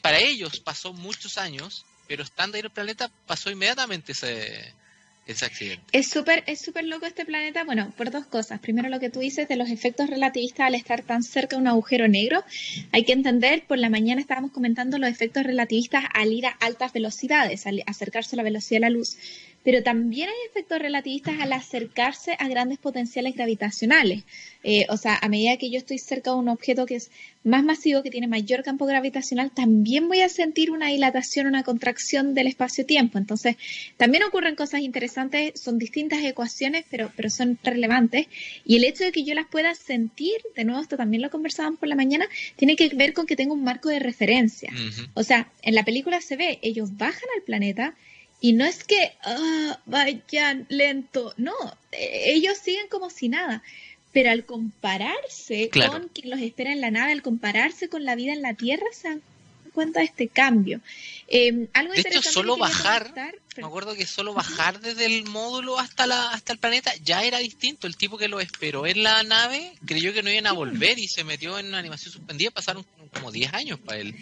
para ellos pasó muchos años, pero estando en el planeta pasó inmediatamente ese, ese accidente. Es súper es súper loco este planeta, bueno, por dos cosas. Primero lo que tú dices de los efectos relativistas al estar tan cerca de un agujero negro. Hay que entender, por la mañana estábamos comentando los efectos relativistas al ir a altas velocidades, al acercarse a la velocidad de la luz. Pero también hay efectos relativistas al acercarse a grandes potenciales gravitacionales. Eh, o sea, a medida que yo estoy cerca de un objeto que es más masivo, que tiene mayor campo gravitacional, también voy a sentir una dilatación, una contracción del espacio-tiempo. Entonces, también ocurren cosas interesantes, son distintas ecuaciones, pero, pero son relevantes. Y el hecho de que yo las pueda sentir, de nuevo, esto también lo conversábamos por la mañana, tiene que ver con que tengo un marco de referencia. O sea, en la película se ve, ellos bajan al planeta, y no es que ah, vayan lento, no, ellos siguen como si nada. Pero al compararse con quien los espera en la nave, al compararse con la vida en la Tierra, se dan cuenta de este cambio. Eh, algo de hecho, solo bajar, me acuerdo que solo bajar desde el módulo hasta la hasta el planeta ya era distinto. El tipo que lo esperó en la nave creyó que no iban a volver y se metió en una animación suspendida. Pasaron como 10 años para él.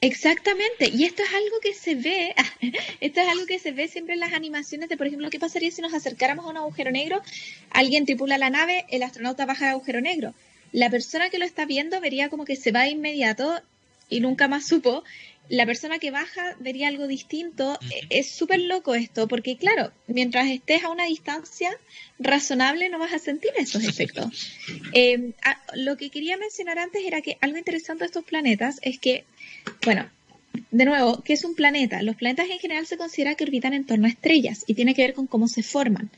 Exactamente, y esto es algo que se ve, *laughs* esto es algo que se ve siempre en las animaciones de, por ejemplo, ¿qué pasaría si nos acercáramos a un agujero negro? Alguien tripula la nave, el astronauta baja al agujero negro. La persona que lo está viendo vería como que se va de inmediato y nunca más supo. La persona que baja vería algo distinto. Es súper loco esto, porque claro, mientras estés a una distancia razonable no vas a sentir esos efectos. Eh, lo que quería mencionar antes era que algo interesante de estos planetas es que bueno, de nuevo, ¿qué es un planeta? Los planetas en general se considera que orbitan en torno a estrellas y tiene que ver con cómo se forman.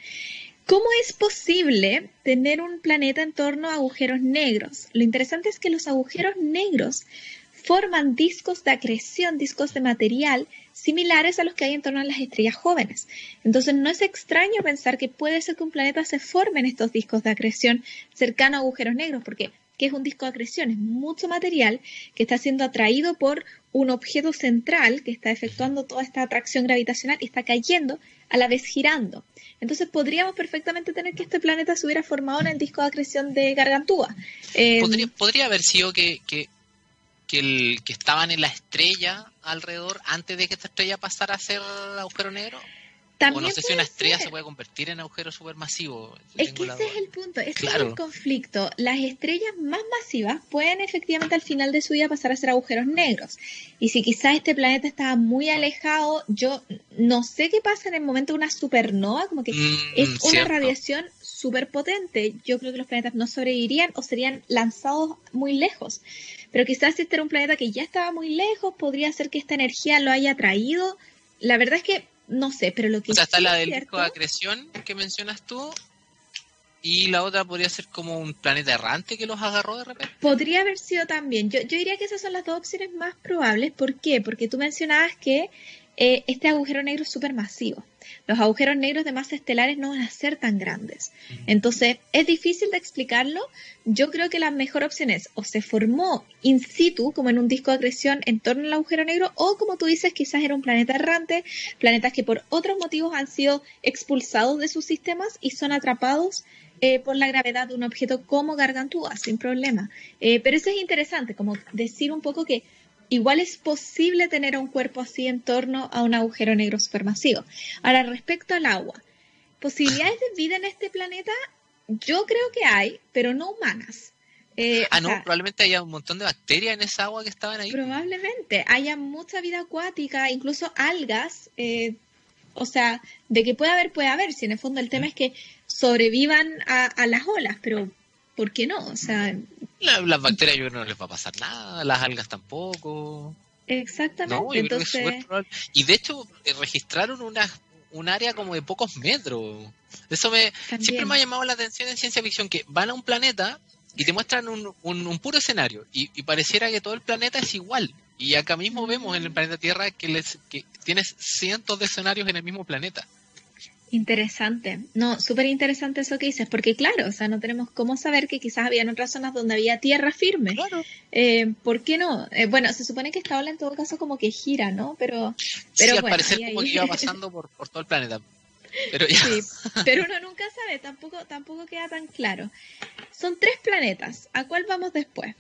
¿Cómo es posible tener un planeta en torno a agujeros negros? Lo interesante es que los agujeros negros forman discos de acreción, discos de material similares a los que hay en torno a las estrellas jóvenes. Entonces no es extraño pensar que puede ser que un planeta se forme en estos discos de acreción cercano a agujeros negros, porque ¿qué es un disco de acreción? Es mucho material que está siendo atraído por un objeto central que está efectuando toda esta atracción gravitacional y está cayendo a la vez girando. Entonces podríamos perfectamente tener que este planeta se hubiera formado en el disco de acreción de Gargantúa. Eh, ¿Podría, haber sido que, que, el, que estaban en la estrella alrededor antes de que esta estrella pasara a ser agujero negro? o no sé si una estrella se puede convertir en agujero supermasivo. Es que ese es el punto, ese es el conflicto. Las estrellas más masivas pueden efectivamente al final de su vida pasar a ser agujeros negros. Y si quizás este planeta estaba muy alejado, yo no sé qué pasa en el momento de una supernova, como que mm, es una radiación súper potente. Yo creo que los planetas no sobrevivirían o serían lanzados muy lejos. Pero quizás si este era un planeta que ya estaba muy lejos, podría ser que esta energía lo haya traído. La verdad es que no sé, pero lo que... O sea, está la del disco de acreción que mencionas tú y la otra podría ser como un planeta errante que los agarró de repente. Podría haber sido también. Yo, yo diría que esas son las dos opciones más probables. ¿Por qué? Porque tú mencionabas que eh, este agujero negro es masivo. Los agujeros negros de masa estelares no van a ser tan grandes. Entonces, es difícil de explicarlo. Yo creo que la mejor opción es o se formó in situ, como en un disco de acreción en torno al agujero negro, o como tú dices, quizás era un planeta errante, planetas que por otros motivos han sido expulsados de sus sistemas y son atrapados eh, por la gravedad de un objeto como Gargantúa, sin problema. Eh, pero eso es interesante, como decir un poco que igual es posible tener un cuerpo así en torno a un agujero negro supermasivo. Ahora, respecto al agua, posibilidades de vida en este planeta, yo creo que hay, pero no humanas. Eh, ah, no, probablemente haya un montón de bacterias en esa agua que estaban ahí. Probablemente, haya mucha vida acuática, incluso algas. Eh, o sea, de que puede haber, puede haber. Si en el fondo el tema es que sobrevivan a las olas, pero ¿por qué no? O sea, las bacterias yo no les va a pasar nada, las algas tampoco. Exactamente. Entonces... y de hecho eh, registraron una, un área como de pocos metros. Eso me siempre me ha llamado la atención en ciencia ficción que van a un planeta y te muestran un, un, puro escenario y, y, pareciera que todo el planeta es igual. Y acá mismo vemos en el planeta Tierra que, les, que tienes cientos de escenarios en el mismo planeta. Interesante. No, súper interesante eso que dices, porque claro, o sea, no tenemos cómo saber que quizás había otras zonas donde había tierra firme. Claro. Eh, ¿Por qué no? Eh, bueno, se supone que esta ola en todo caso como que gira, ¿no? Pero, pero sí, al parecer como que iba *laughs* pasando por, por todo el planeta. Pero Sí, *laughs* pero uno nunca sabe, tampoco, tampoco queda tan claro. Son tres planetas. ¿A cuál vamos después?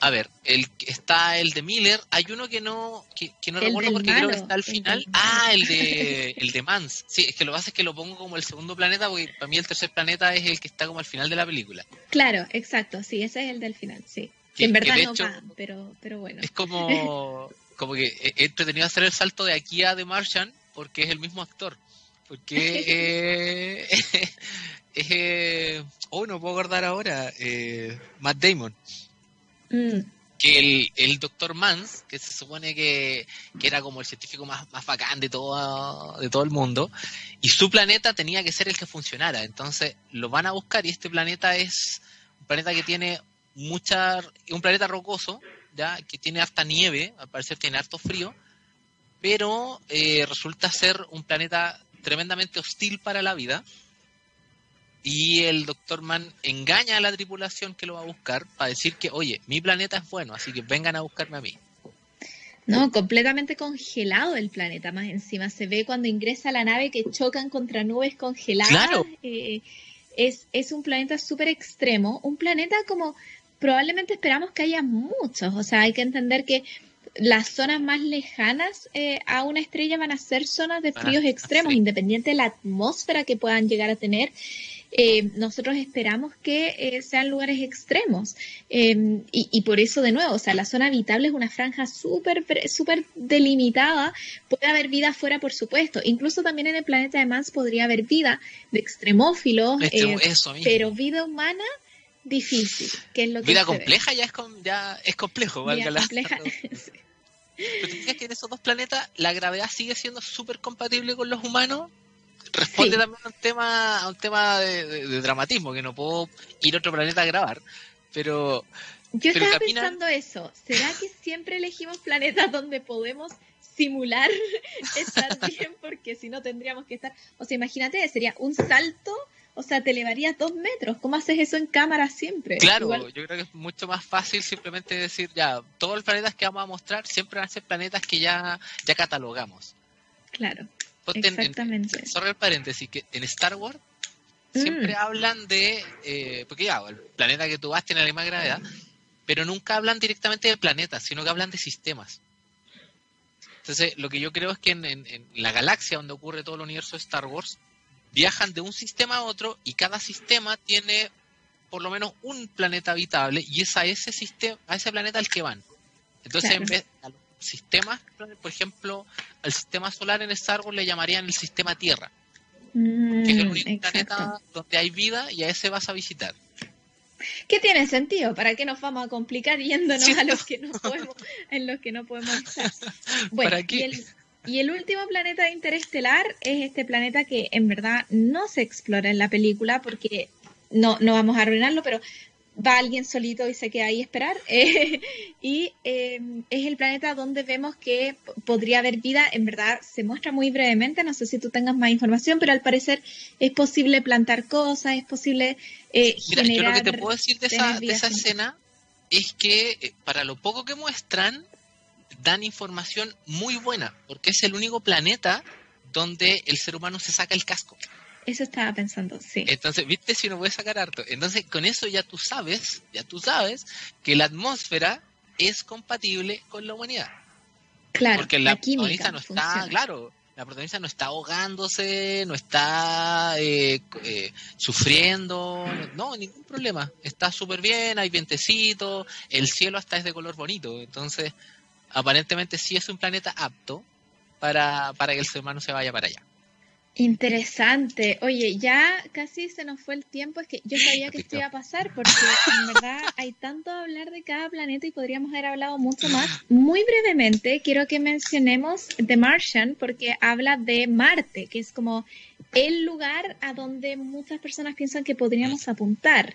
A ver, el, está el de Miller. Hay uno que no, que, no recuerdo porque creo que está al final. ah, el de, *laughs* el de Mans. Sí, es que lo que pasa es que lo pongo como el segundo planeta porque para mí el tercer planeta es el que está como al final de la película. Claro, exacto. Sí, ese es el del final, sí. en verdad no va, pero, pero bueno. Es como, *laughs* como que he entretenido hacer el salto de aquí a The Martian porque es el mismo actor. Porque eh, *laughs* eh, oh, no puedo acordar ahora, eh, Matt Damon. Mm. Que el, el doctor Mans, que se supone que, era como el científico más, más bacán de todo, de todo el mundo, y su planeta tenía que ser el que funcionara. Entonces lo van a buscar y este planeta es un planeta que tiene mucha, un planeta rocoso, ya que tiene harta nieve, al parecer tiene harto frío, pero eh, resulta ser un planeta tremendamente hostil para la vida. Y el Doctor Mann engaña a la tripulación que lo va a buscar para decir que, oye, mi planeta es bueno, así que vengan a buscarme a mí. No, completamente congelado el planeta, más encima. Se ve cuando ingresa la nave que chocan contra nubes congeladas. Claro. Eh, es, es un planeta súper extremo, un planeta como probablemente esperamos que haya muchos. O sea, hay que entender que las zonas más lejanas eh, a una estrella van a ser zonas de fríos extremos, independiente de la atmósfera que puedan llegar a tener. Eh, nosotros esperamos que eh, sean lugares extremos. Em, y, por eso de nuevo, o sea, la zona habitable es una franja súper súper delimitada, puede haber vida afuera por supuesto, incluso también en el planeta de Mars podría haber vida de extremófilos, pero vida humana difícil, que es lo que vida compleja ya es ya es complejo, valga la compleja. *laughs* *laughs* Pero que planetas, la gravedad sigue siendo súper compatible con los humanos. Responde también a un tema, a un tema de, dramatismo, que no puedo ir a otro planeta a grabar. Pero. Yo estaba pensando eso. ¿Será que siempre elegimos planetas donde podemos simular *laughs* estar bien? Porque si no tendríamos que estar. O sea, imagínate, sería un salto o sea, te elevarías dos metros. ¿Cómo haces eso en cámara siempre? Claro, yo creo que es mucho más fácil simplemente decir, ya, todos los planetas que vamos a mostrar siempre van a ser planetas que ya, ya catalogamos. Claro. exactamente. Solo el paréntesis, que en Star Wars siempre mm. hablan de, eh, porque ya, el planeta que tú vas tiene la misma gravedad, pero nunca hablan directamente de planetas, sino que hablan de sistemas. Entonces, lo que yo creo es que en la galaxia donde ocurre todo el universo de Star Wars, viajan de un sistema a otro y cada sistema tiene por lo menos un planeta habitable y es a ese sistema, a ese planeta al que van. Entonces, en vez de los sistemas, por ejemplo, al sistema solar en Star Wars le llamarían el sistema Tierra, mm, que es el único planeta donde hay vida y a ese vas a visitar. ¿Qué tiene sentido? ¿Para qué nos vamos a complicar yéndonos a los que no podemos, en los que no podemos *laughs* estar? Bueno, ¿Para qué? Y el último planeta interestelar es este planeta que en verdad no se explora en la película porque no, no vamos a arruinarlo, pero va alguien solito y se queda ahí a esperar. *laughs* y em, es el planeta donde vemos que podría haber vida. En verdad se muestra muy brevemente, no sé si tú tengas más información, pero al parecer es posible plantar cosas, es posible eh, Mira, Yo lo que te puedo decir de esa, de esa escena es que eh, para lo poco que muestran, dan información muy buena, porque es el único planeta donde el ser humano se saca el casco. Eso estaba pensando, sí. Entonces, viste si uno puede sacar harto. Entonces, con eso ya tú sabes, ya tú sabes que la atmósfera es compatible con la humanidad. Claro, porque la, protagonista no está, claro, la protagonista no está ahogándose, no está eh, eh, sufriendo, no, ningún problema. Está súper bien, hay vientecito, el cielo hasta es de color bonito. Entonces, aparentemente sí es un planeta apto para, para que el ser humano se vaya para allá. Interesante. Oye, ya casi se nos fue el tiempo. Es que yo sabía que esto iba a pasar porque en verdad hay tanto a hablar de cada planeta y podríamos haber hablado mucho más. Muy brevemente, quiero que mencionemos The Martian porque habla de Marte, que es como el lugar a donde muchas personas piensan que podríamos apuntar.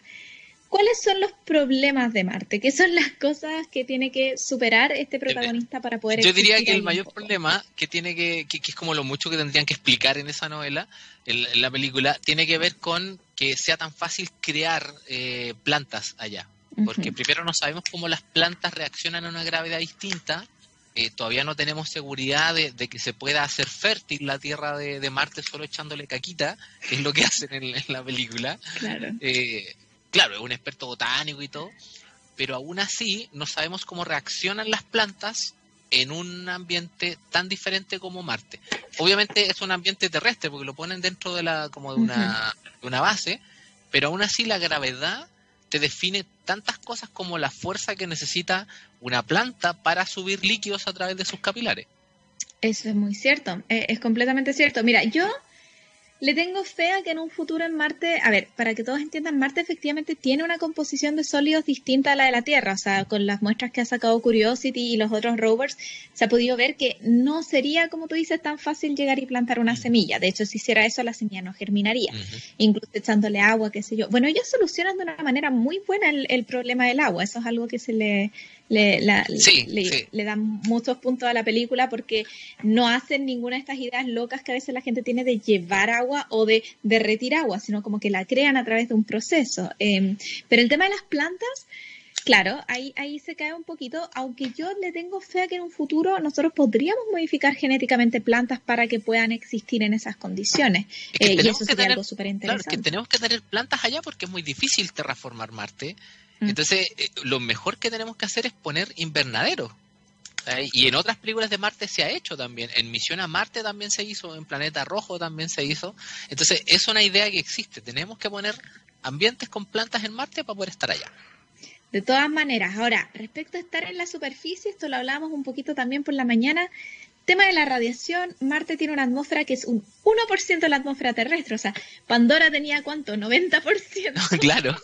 ¿Cuáles son los problemas de Marte? ¿Qué son las cosas que tiene que superar este protagonista para poder... Yo diría que el mayor problema que tiene que, que, es como lo mucho que tendrían que explicar en esa novela, en, la película, tiene que ver con que sea tan fácil crear eh, plantas allá. Porque primero no sabemos cómo las plantas reaccionan a una gravedad distinta. Eh, todavía no tenemos seguridad de, que se pueda hacer fértil la tierra de, Marte solo echándole caquita, que es lo que *laughs* hacen en, la película. Claro. Eh, claro, es un experto botánico y todo, pero aún así no sabemos cómo reaccionan las plantas en un ambiente tan diferente como Marte. Obviamente es un ambiente terrestre porque lo ponen dentro de la como de una, de una base, pero aún así la gravedad te define tantas cosas como la fuerza que necesita una planta para subir líquidos a través de sus capilares. Eso es muy cierto, eh, es completamente cierto. Mira, yo le tengo fe a que en un futuro en Marte, a ver, para que todos entiendan, Marte efectivamente tiene una composición de sólidos distinta a la de la Tierra. O sea, con las muestras que ha sacado Curiosity y los otros rovers, se ha podido ver que no sería, como tú dices, tan fácil llegar y plantar una semilla. De hecho, si hiciera eso, la semilla no germinaría, incluso echándole agua, qué sé yo. Bueno, ellos solucionan de una manera muy buena el problema del agua. Eso es algo que se le, le, le, dan muchos puntos a la película porque no hacen ninguna de estas ideas locas que a veces la gente tiene de llevar agua o de derretir agua, sino como que la crean a través de un proceso. Em, pero el tema de las plantas, claro, ahí, ahí se cae un poquito, aunque yo le tengo fe a que en un futuro nosotros podríamos modificar genéticamente plantas para que puedan existir en esas condiciones. Eh, y eso sería algo súper interesante. Claro, que tenemos que tener plantas allá porque es muy difícil terraformar Marte. Mm. Entonces, eh, lo mejor que tenemos que hacer es poner invernaderos. Y en otras películas de Marte se ha hecho también. En Misión a Marte también se hizo, en Planeta Rojo también se hizo. Entonces, es una idea que existe. Tenemos que poner ambientes con plantas en Marte para poder estar allá. De todas maneras, ahora, respecto a estar en la superficie, esto lo hablábamos un poquito también por la mañana, Tema de la radiación, Marte tiene una atmósfera que es un 1% de la atmósfera terrestre, o sea, Pandora tenía cuánto, 90%. *laughs* claro.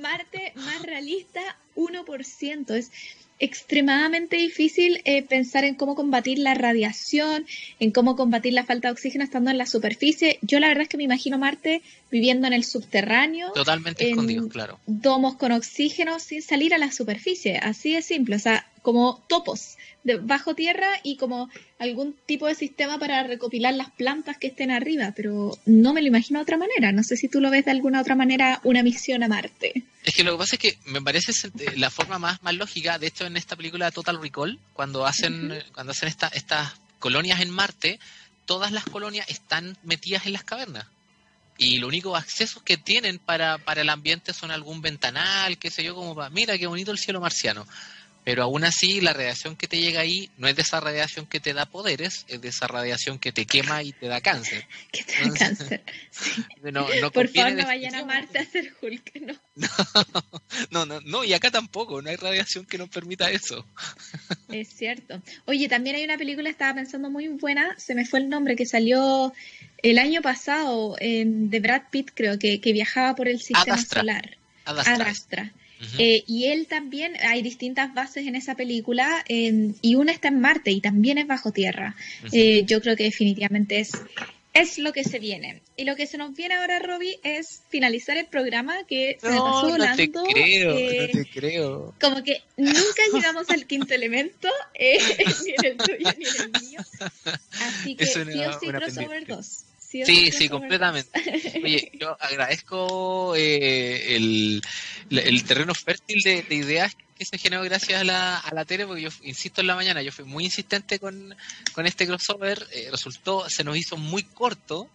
Marte más realista, 1%. Es, extremadamente difícil eh, pensar en cómo combatir la radiación, en cómo combatir la falta de oxígeno estando en la superficie. Yo la verdad es que me imagino Marte viviendo en el subterráneo. Totalmente escondido, claro. Domos con oxígeno sin salir a la superficie, así de simple, o sea, como topos de bajo tierra y como algún tipo de sistema para recopilar las plantas que estén arriba, pero no me lo imagino de otra manera. No sé si tú lo ves de alguna otra manera una misión a Marte. Es que lo que pasa es que me parece la forma más, más lógica, de hecho en esta película Total Recall, cuando hacen, cuando hacen esta, estas colonias en Marte, todas las colonias están metidas en las cavernas y los únicos accesos que tienen para, para el ambiente son algún ventanal, qué sé yo, como para, mira qué bonito el cielo marciano. Pero aún así, la radiación que te llega ahí no es de esa radiación que te da poderes, es de esa radiación que te quema y te da cáncer. *laughs* Que te da cáncer. *laughs* Por favor, no vayan a Marte a hacer Hulk, *laughs* ¿no? No, no, no, y acá tampoco, no hay radiación que nos permita eso. Es cierto. Oye, también hay una película, estaba pensando muy buena, se me fue el nombre, que salió el año pasado de Brad Pitt, creo que, que viajaba por el sistema solar. Adastra. Eh, y él también, hay distintas bases en esa película y una está en Marte y también es bajo tierra. Eh, yo creo que definitivamente es, es lo que se viene. Y lo que se nos viene ahora, Robbie, es finalizar el programa que se pasó volando. No te creo, no eh, te creo. Como que nunca llegamos al quinto elemento, *laughs* ni en el tuyo ni en el mío. Así *laughs* que sí o sí, crossover 2. Sí, sí, completamente. *laughs* Oye, yo agradezco eh, el, terreno fértil de, ideas que se generó gracias a la, a la tele, porque yo insisto en la mañana, yo fui muy insistente con, este crossover, eh, resultó, se nos hizo muy corto,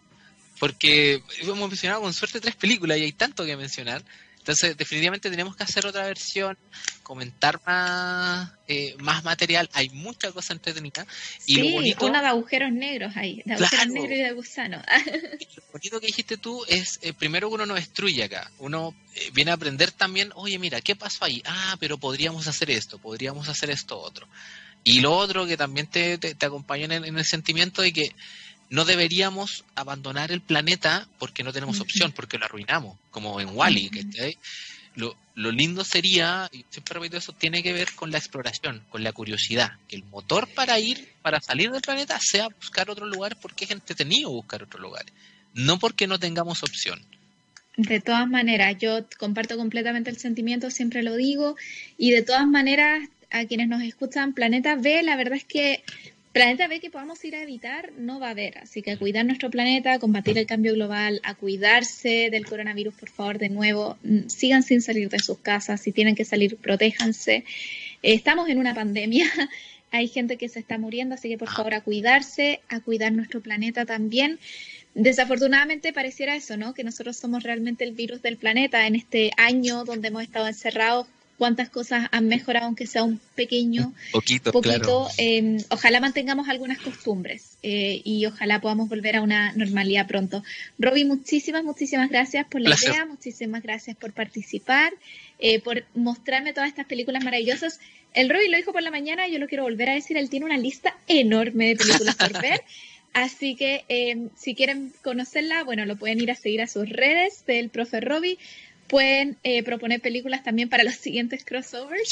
porque hemos mencionado con suerte tres películas y hay tanto que mencionar, entonces, definitivamente tenemos que hacer otra versión, comentar más, eh, más material. Hay mucha cosa entretenida. Y sí, lo bonito, una de agujeros negros ahí, de agujeros negros y de gusano. *laughs* lo bonito que dijiste tú es, eh, primero uno no destruye acá. Uno eh, viene a aprender también, oye, mira, ¿qué pasó ahí? Ah, pero podríamos hacer esto, podríamos hacer esto otro. Y lo otro que también te, te, acompaña en el sentimiento de que no deberíamos abandonar el planeta porque no tenemos opción, porque lo arruinamos, como en Wally. -E, lo, lo, lindo sería, y siempre repito eso, tiene que ver con la exploración, con la curiosidad, que el motor para ir, para salir del planeta sea buscar otro lugar porque es entretenido buscar otro lugar, no porque no tengamos opción. De todas maneras, yo comparto completamente el sentimiento, siempre lo digo, y de todas maneras, a quienes nos escuchan, Planeta B, la verdad es que planeta B que podamos ir a evitar no va a haber, así que a cuidar nuestro planeta, a combatir el cambio global, a cuidarse del coronavirus, por favor, de nuevo, mm, sigan sin salir de sus casas, si tienen que salir, protéjanse. Estamos en una pandemia, *laughs* hay gente que se está muriendo, así que por favor a cuidarse, a cuidar nuestro planeta también. Desafortunadamente pareciera eso, ¿no? Que nosotros somos realmente el virus del planeta en este año donde hemos estado encerrados cuántas cosas han mejorado, aunque sea un pequeño poquito. poquito. Em, ojalá mantengamos algunas costumbres eh, y ojalá podamos volver a una normalidad pronto. Roby, muchísimas, muchísimas gracias por la idea, muchísimas gracias por participar, eh, por mostrarme todas estas películas maravillosas. El Roby lo dijo por la mañana, yo lo quiero volver a decir, él tiene una lista enorme de películas por ver. *laughs* Así que em, si quieren conocerla, bueno, lo pueden ir a seguir a sus redes del profe Roby pueden eh, proponer películas también para los siguientes crossovers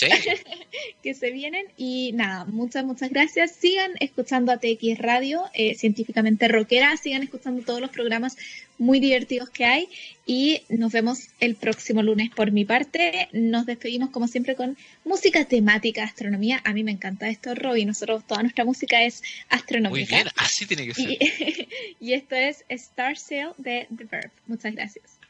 *laughs* que se vienen. Y nada, muchas, muchas gracias. Sigan escuchando a TX Radio, eh, científicamente rockera. Sigan escuchando todos los programas muy divertidos que hay. Y nos vemos el próximo lunes por mi parte. Nos despedimos como siempre con música temática, astronomía. A mí me encanta esto, Roy. Nosotros, toda nuestra música es astronómica. Muy bien, así tiene que ser. Y, *laughs* y esto es Star Sail de The Verb. Muchas gracias.